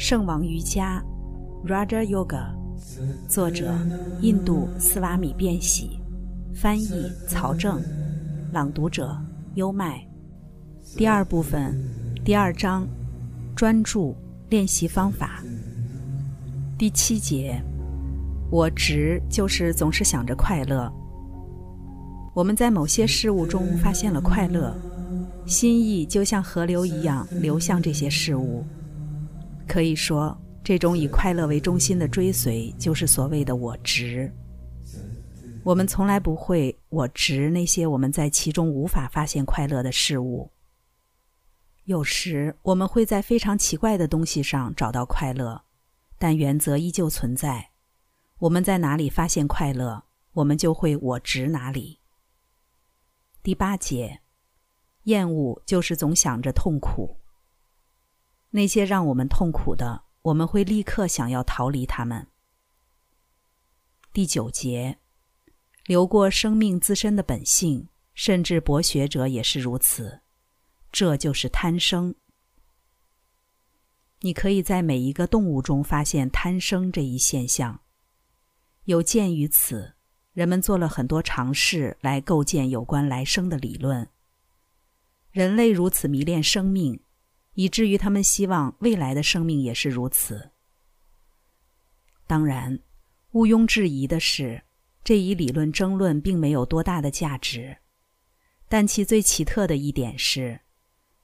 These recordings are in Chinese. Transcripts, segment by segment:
圣王瑜伽 （Raja Yoga），作者印度斯瓦米·变喜，翻译曹正，朗读者优麦。第二部分，第二章，专注练习方法。第七节，我执就是总是想着快乐。我们在某些事物中发现了快乐，心意就像河流一样流向这些事物。可以说，这种以快乐为中心的追随，就是所谓的我执。我们从来不会我执那些我们在其中无法发现快乐的事物。有时我们会在非常奇怪的东西上找到快乐，但原则依旧存在。我们在哪里发现快乐，我们就会我执哪里。第八节，厌恶就是总想着痛苦。那些让我们痛苦的，我们会立刻想要逃离他们。第九节，流过生命自身的本性，甚至博学者也是如此。这就是贪生。你可以在每一个动物中发现贪生这一现象。有鉴于此。人们做了很多尝试来构建有关来生的理论。人类如此迷恋生命，以至于他们希望未来的生命也是如此。当然，毋庸置疑的是，这一理论争论并没有多大的价值。但其最奇特的一点是，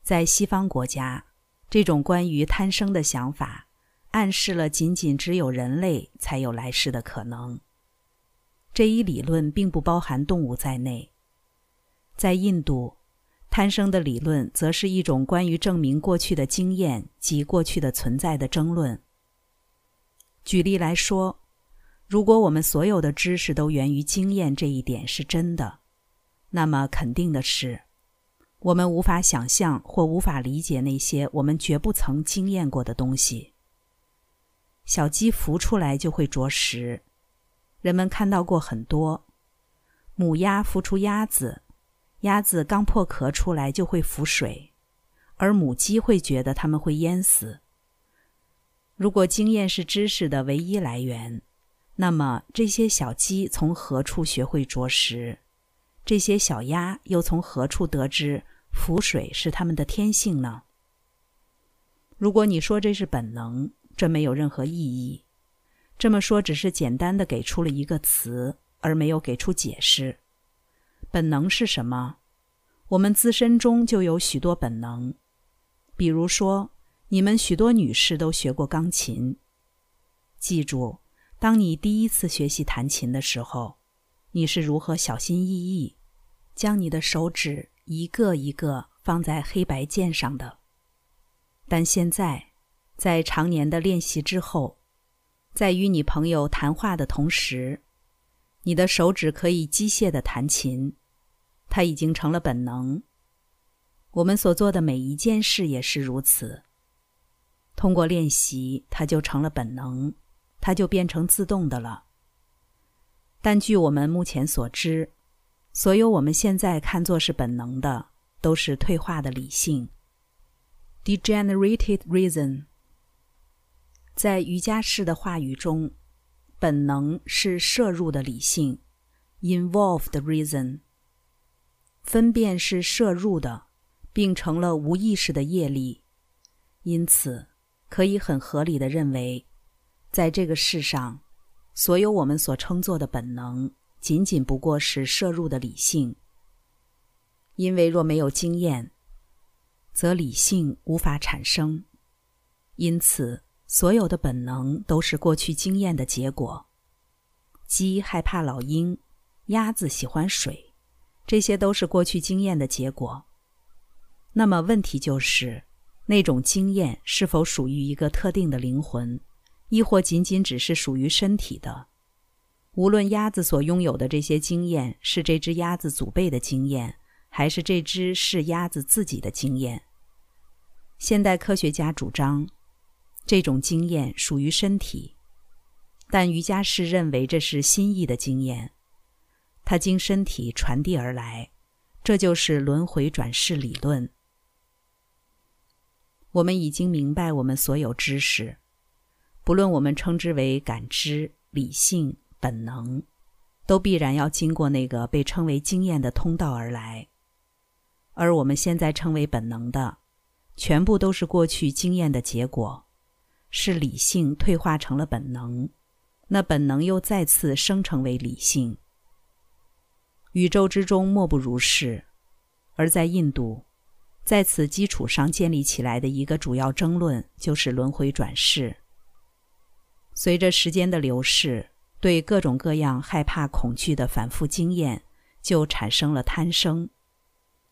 在西方国家，这种关于贪生的想法，暗示了仅仅只有人类才有来世的可能。这一理论并不包含动物在内。在印度，贪生的理论则是一种关于证明过去的经验及过去的存在的争论。举例来说，如果我们所有的知识都源于经验这一点是真的，那么肯定的是，我们无法想象或无法理解那些我们绝不曾经验过的东西。小鸡孵出来就会啄食。人们看到过很多母鸭孵出鸭子，鸭子刚破壳出来就会浮水，而母鸡会觉得它们会淹死。如果经验是知识的唯一来源，那么这些小鸡从何处学会啄食？这些小鸭又从何处得知浮水是它们的天性呢？如果你说这是本能，这没有任何意义。这么说只是简单的给出了一个词，而没有给出解释。本能是什么？我们自身中就有许多本能。比如说，你们许多女士都学过钢琴。记住，当你第一次学习弹琴的时候，你是如何小心翼翼，将你的手指一个一个放在黑白键上的。但现在，在常年的练习之后，在与你朋友谈话的同时，你的手指可以机械的弹琴，它已经成了本能。我们所做的每一件事也是如此。通过练习，它就成了本能，它就变成自动的了。但据我们目前所知，所有我们现在看作是本能的，都是退化的理性 （degenerated reason）。在瑜伽士的话语中，本能是摄入的理性 （involved reason）。分辨是摄入的，并成了无意识的业力。因此，可以很合理的认为，在这个世上，所有我们所称作的本能，仅仅不过是摄入的理性。因为若没有经验，则理性无法产生。因此。所有的本能都是过去经验的结果。鸡害怕老鹰，鸭子喜欢水，这些都是过去经验的结果。那么问题就是，那种经验是否属于一个特定的灵魂，亦或仅仅只是属于身体的？无论鸭子所拥有的这些经验是这只鸭子祖辈的经验，还是这只是鸭子自己的经验，现代科学家主张。这种经验属于身体，但瑜伽师认为这是心意的经验，它经身体传递而来，这就是轮回转世理论。我们已经明白，我们所有知识，不论我们称之为感知、理性、本能，都必然要经过那个被称为经验的通道而来。而我们现在称为本能的，全部都是过去经验的结果，是理性退化成了本能，那本能又再次生成为理性。宇宙之中莫不如是，而在印度，在此基础上建立起来的一个主要争论就是轮回转世。随着时间的流逝，对各种各样害怕、恐惧的反复经验，就产生了贪生。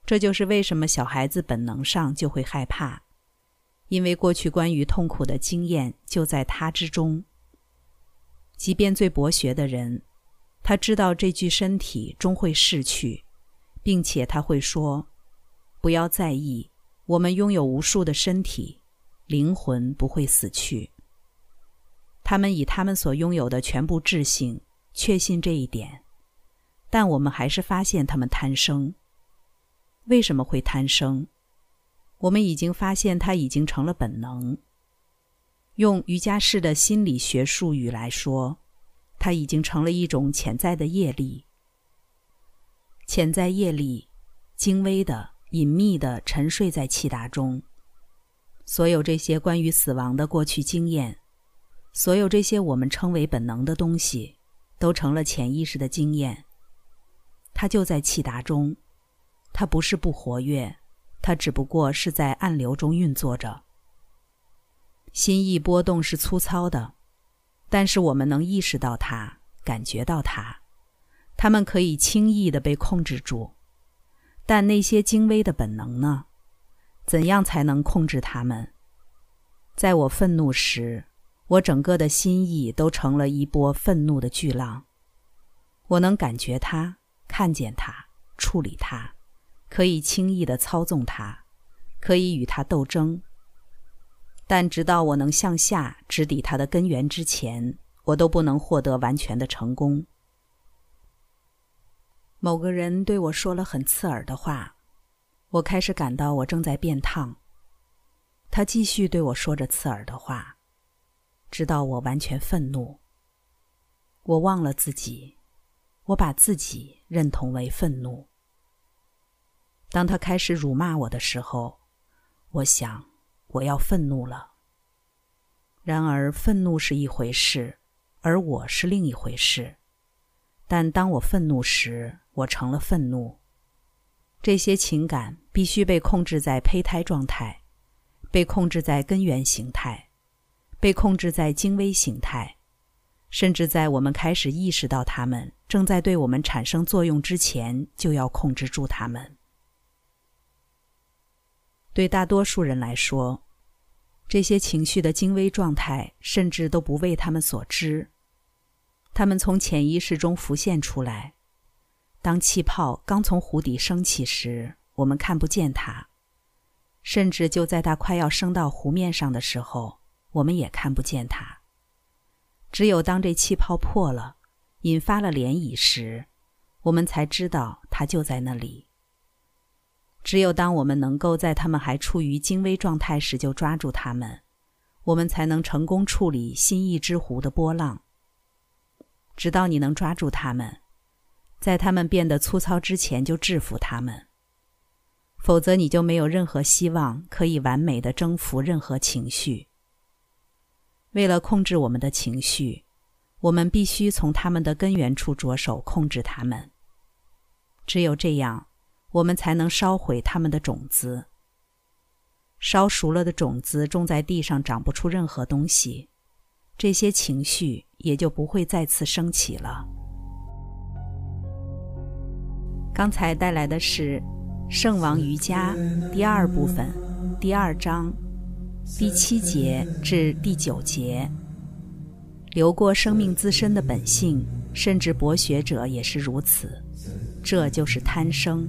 这就是为什么小孩子本能上就会害怕，因为过去关于痛苦的经验就在他之中。即便最博学的人，他知道这具身体终会逝去，并且他会说：“不要在意，我们拥有无数的身体，灵魂不会死去。”他们以他们所拥有的全部智性确信这一点，但我们还是发现他们贪生。为什么会贪生？我们已经发现它已经成了本能。用瑜伽式的心理学术语来说，它已经成了一种潜在的业力。潜在业力，精微的、隐秘的沉睡在气达中。所有这些关于死亡的过去经验。所有这些我们称为本能的东西，都成了潜意识的经验。它就在气达中，它不是不活跃，它只不过是在暗流中运作着。心意波动是粗糙的，但是我们能意识到它，感觉到它。它们可以轻易的被控制住，但那些精微的本能呢？怎样才能控制它们？在我愤怒时。我整个的心意都成了一波愤怒的巨浪，我能感觉它，看见它，处理它，可以轻易的操纵它，可以与它斗争。但直到我能向下直抵它的根源之前，我都不能获得完全的成功。某个人对我说了很刺耳的话，我开始感到我正在变烫。他继续对我说着刺耳的话。直到我完全愤怒，我忘了自己，我把自己认同为愤怒。当他开始辱骂我的时候，我想我要愤怒了。然而，愤怒是一回事，而我是另一回事。但当我愤怒时，我成了愤怒。这些情感必须被控制在胚胎状态，被控制在根源形态。被控制在精微形态，甚至在我们开始意识到它们正在对我们产生作用之前，就要控制住它们。对大多数人来说，这些情绪的精微状态甚至都不为他们所知。他们从潜意识中浮现出来。当气泡刚从湖底升起时，我们看不见它；甚至就在它快要升到湖面上的时候。我们也看不见它。只有当这气泡破了，引发了涟漪时，我们才知道它就在那里。只有当我们能够在他们还处于精微状态时就抓住他们，我们才能成功处理心意之湖的波浪。直到你能抓住它们，在它们变得粗糙之前就制服它们，否则你就没有任何希望可以完美的征服任何情绪。为了控制我们的情绪，我们必须从他们的根源处着手控制他们。只有这样，我们才能烧毁他们的种子。烧熟了的种子种在地上，长不出任何东西，这些情绪也就不会再次升起了。刚才带来的是《圣王瑜伽》第二部分，第二章。第七节至第九节，流过生命自身的本性，甚至博学者也是如此。这就是贪生。